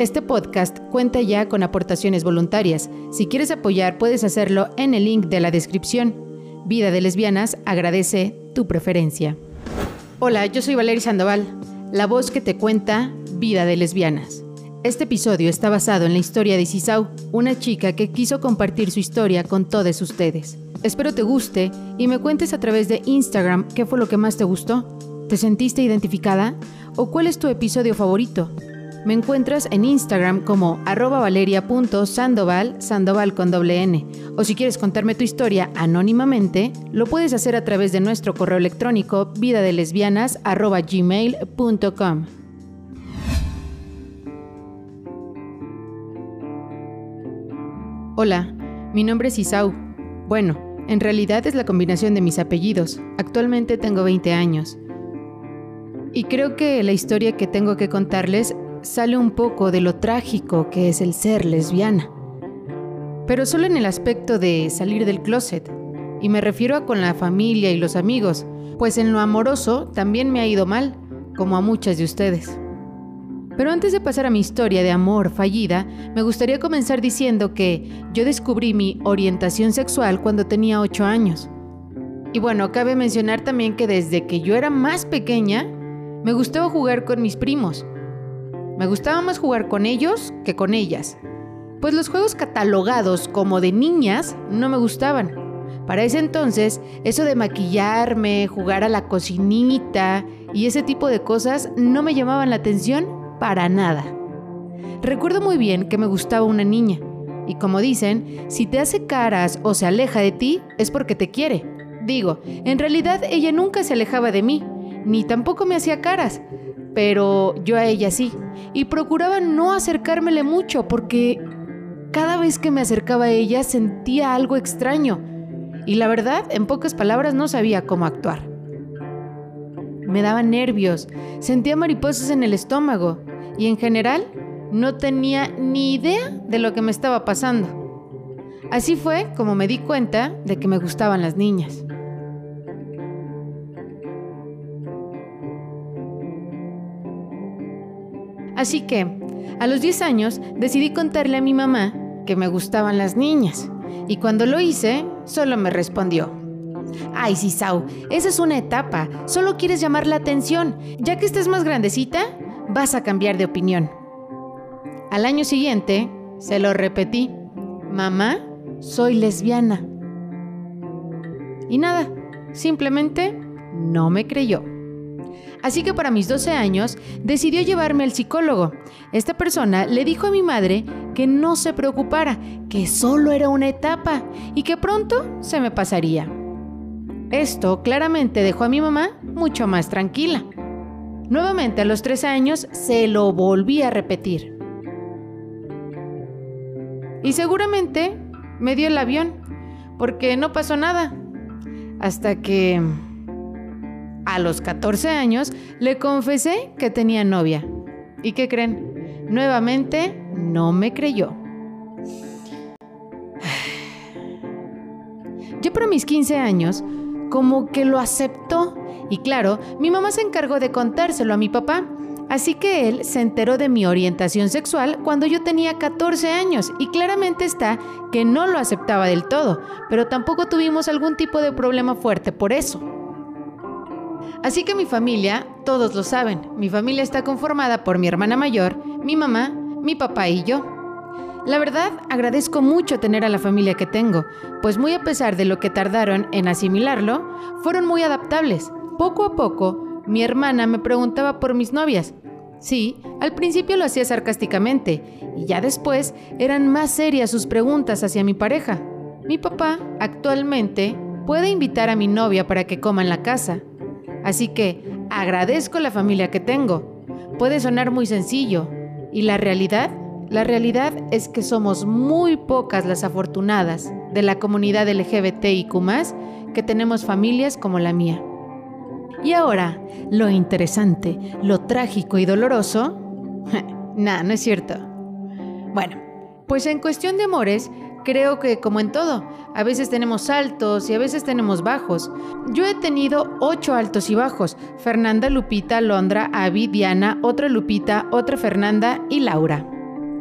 Este podcast cuenta ya con aportaciones voluntarias. Si quieres apoyar, puedes hacerlo en el link de la descripción. Vida de Lesbianas agradece tu preferencia. Hola, yo soy Valeria Sandoval, la voz que te cuenta Vida de Lesbianas. Este episodio está basado en la historia de Sisau, una chica que quiso compartir su historia con todos ustedes. Espero te guste y me cuentes a través de Instagram qué fue lo que más te gustó. ¿Te sentiste identificada? ¿O cuál es tu episodio favorito? Me encuentras en Instagram como arroba valeria.sandoval, sandoval con doble N. O si quieres contarme tu historia anónimamente, lo puedes hacer a través de nuestro correo electrónico vidadelesbianas.gmail.com. Hola, mi nombre es Isau. Bueno, en realidad es la combinación de mis apellidos. Actualmente tengo 20 años. Y creo que la historia que tengo que contarles sale un poco de lo trágico que es el ser lesbiana. Pero solo en el aspecto de salir del closet. Y me refiero a con la familia y los amigos, pues en lo amoroso también me ha ido mal, como a muchas de ustedes. Pero antes de pasar a mi historia de amor fallida, me gustaría comenzar diciendo que yo descubrí mi orientación sexual cuando tenía 8 años. Y bueno, cabe mencionar también que desde que yo era más pequeña, me gustaba jugar con mis primos. Me gustaba más jugar con ellos que con ellas, pues los juegos catalogados como de niñas no me gustaban. Para ese entonces, eso de maquillarme, jugar a la cocinita y ese tipo de cosas no me llamaban la atención para nada. Recuerdo muy bien que me gustaba una niña, y como dicen, si te hace caras o se aleja de ti, es porque te quiere. Digo, en realidad ella nunca se alejaba de mí, ni tampoco me hacía caras, pero yo a ella sí. Y procuraba no acercármele mucho porque cada vez que me acercaba a ella sentía algo extraño. Y la verdad, en pocas palabras, no sabía cómo actuar. Me daba nervios, sentía mariposas en el estómago y en general no tenía ni idea de lo que me estaba pasando. Así fue como me di cuenta de que me gustaban las niñas. Así que, a los 10 años, decidí contarle a mi mamá que me gustaban las niñas. Y cuando lo hice, solo me respondió. Ay, Sisau, esa es una etapa. Solo quieres llamar la atención. Ya que estés más grandecita, vas a cambiar de opinión. Al año siguiente, se lo repetí. Mamá, soy lesbiana. Y nada, simplemente no me creyó. Así que para mis 12 años decidió llevarme al psicólogo. Esta persona le dijo a mi madre que no se preocupara, que solo era una etapa y que pronto se me pasaría. Esto claramente dejó a mi mamá mucho más tranquila. Nuevamente a los 13 años se lo volví a repetir. Y seguramente me dio el avión, porque no pasó nada. Hasta que a los 14 años le confesé que tenía novia. ¿Y qué creen? Nuevamente no me creyó. Yo para mis 15 años como que lo aceptó y claro, mi mamá se encargó de contárselo a mi papá. Así que él se enteró de mi orientación sexual cuando yo tenía 14 años y claramente está que no lo aceptaba del todo, pero tampoco tuvimos algún tipo de problema fuerte por eso. Así que mi familia, todos lo saben, mi familia está conformada por mi hermana mayor, mi mamá, mi papá y yo. La verdad, agradezco mucho tener a la familia que tengo, pues muy a pesar de lo que tardaron en asimilarlo, fueron muy adaptables. Poco a poco, mi hermana me preguntaba por mis novias. Sí, al principio lo hacía sarcásticamente, y ya después eran más serias sus preguntas hacia mi pareja. Mi papá, actualmente, puede invitar a mi novia para que coma en la casa, Así que agradezco la familia que tengo. Puede sonar muy sencillo. ¿Y la realidad? La realidad es que somos muy pocas las afortunadas de la comunidad LGBTIQ que tenemos familias como la mía. Y ahora, lo interesante, lo trágico y doloroso. nah, no es cierto. Bueno, pues en cuestión de amores, Creo que como en todo, a veces tenemos altos y a veces tenemos bajos. Yo he tenido ocho altos y bajos. Fernanda, Lupita, Londra, Avi, Diana, otra Lupita, otra Fernanda y Laura.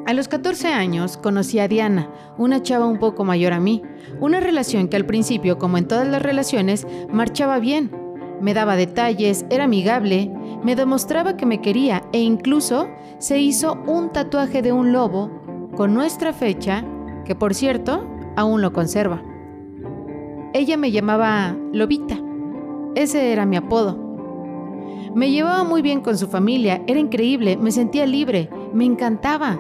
A los 14 años conocí a Diana, una chava un poco mayor a mí, una relación que al principio, como en todas las relaciones, marchaba bien. Me daba detalles, era amigable, me demostraba que me quería e incluso se hizo un tatuaje de un lobo con nuestra fecha, que por cierto, aún lo conserva. Ella me llamaba Lobita, ese era mi apodo. Me llevaba muy bien con su familia, era increíble, me sentía libre, me encantaba.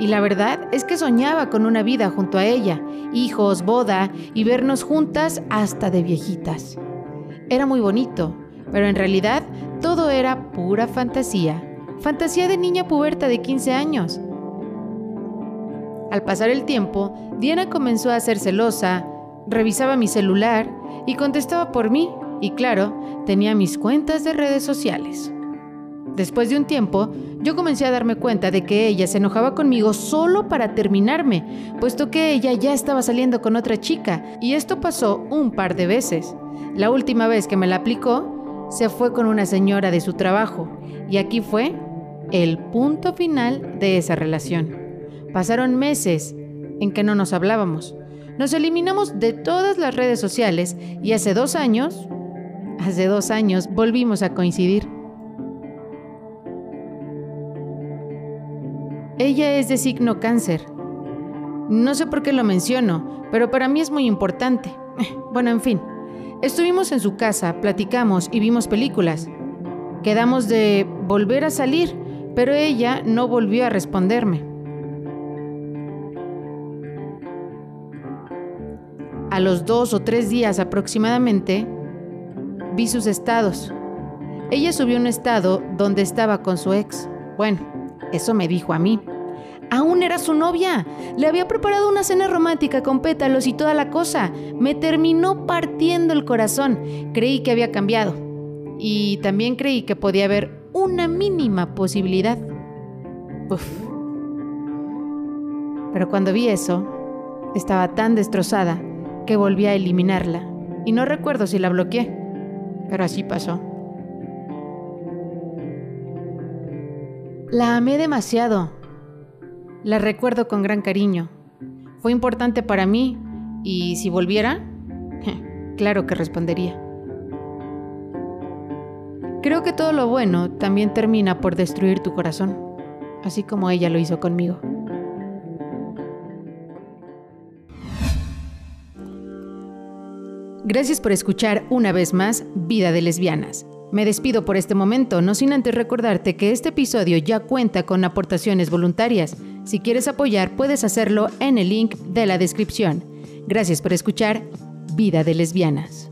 Y la verdad es que soñaba con una vida junto a ella, hijos, boda y vernos juntas hasta de viejitas. Era muy bonito, pero en realidad todo era pura fantasía. Fantasía de niña puberta de 15 años. Al pasar el tiempo, Diana comenzó a ser celosa, revisaba mi celular y contestaba por mí, y claro, tenía mis cuentas de redes sociales. Después de un tiempo, yo comencé a darme cuenta de que ella se enojaba conmigo solo para terminarme, puesto que ella ya estaba saliendo con otra chica, y esto pasó un par de veces. La última vez que me la aplicó, se fue con una señora de su trabajo, y aquí fue el punto final de esa relación. Pasaron meses en que no nos hablábamos. Nos eliminamos de todas las redes sociales y hace dos años, hace dos años, volvimos a coincidir. Ella es de signo cáncer. No sé por qué lo menciono, pero para mí es muy importante. Bueno, en fin. Estuvimos en su casa, platicamos y vimos películas. Quedamos de volver a salir, pero ella no volvió a responderme. A los dos o tres días aproximadamente, vi sus estados. Ella subió un estado donde estaba con su ex. Bueno, eso me dijo a mí. Aún era su novia. Le había preparado una cena romántica con pétalos y toda la cosa. Me terminó partiendo el corazón. Creí que había cambiado. Y también creí que podía haber una mínima posibilidad. Uf. Pero cuando vi eso, estaba tan destrozada que volví a eliminarla. Y no recuerdo si la bloqueé, pero así pasó. La amé demasiado. La recuerdo con gran cariño. Fue importante para mí y si volviera, claro que respondería. Creo que todo lo bueno también termina por destruir tu corazón, así como ella lo hizo conmigo. Gracias por escuchar una vez más Vida de Lesbianas. Me despido por este momento, no sin antes recordarte que este episodio ya cuenta con aportaciones voluntarias. Si quieres apoyar, puedes hacerlo en el link de la descripción. Gracias por escuchar Vida de Lesbianas.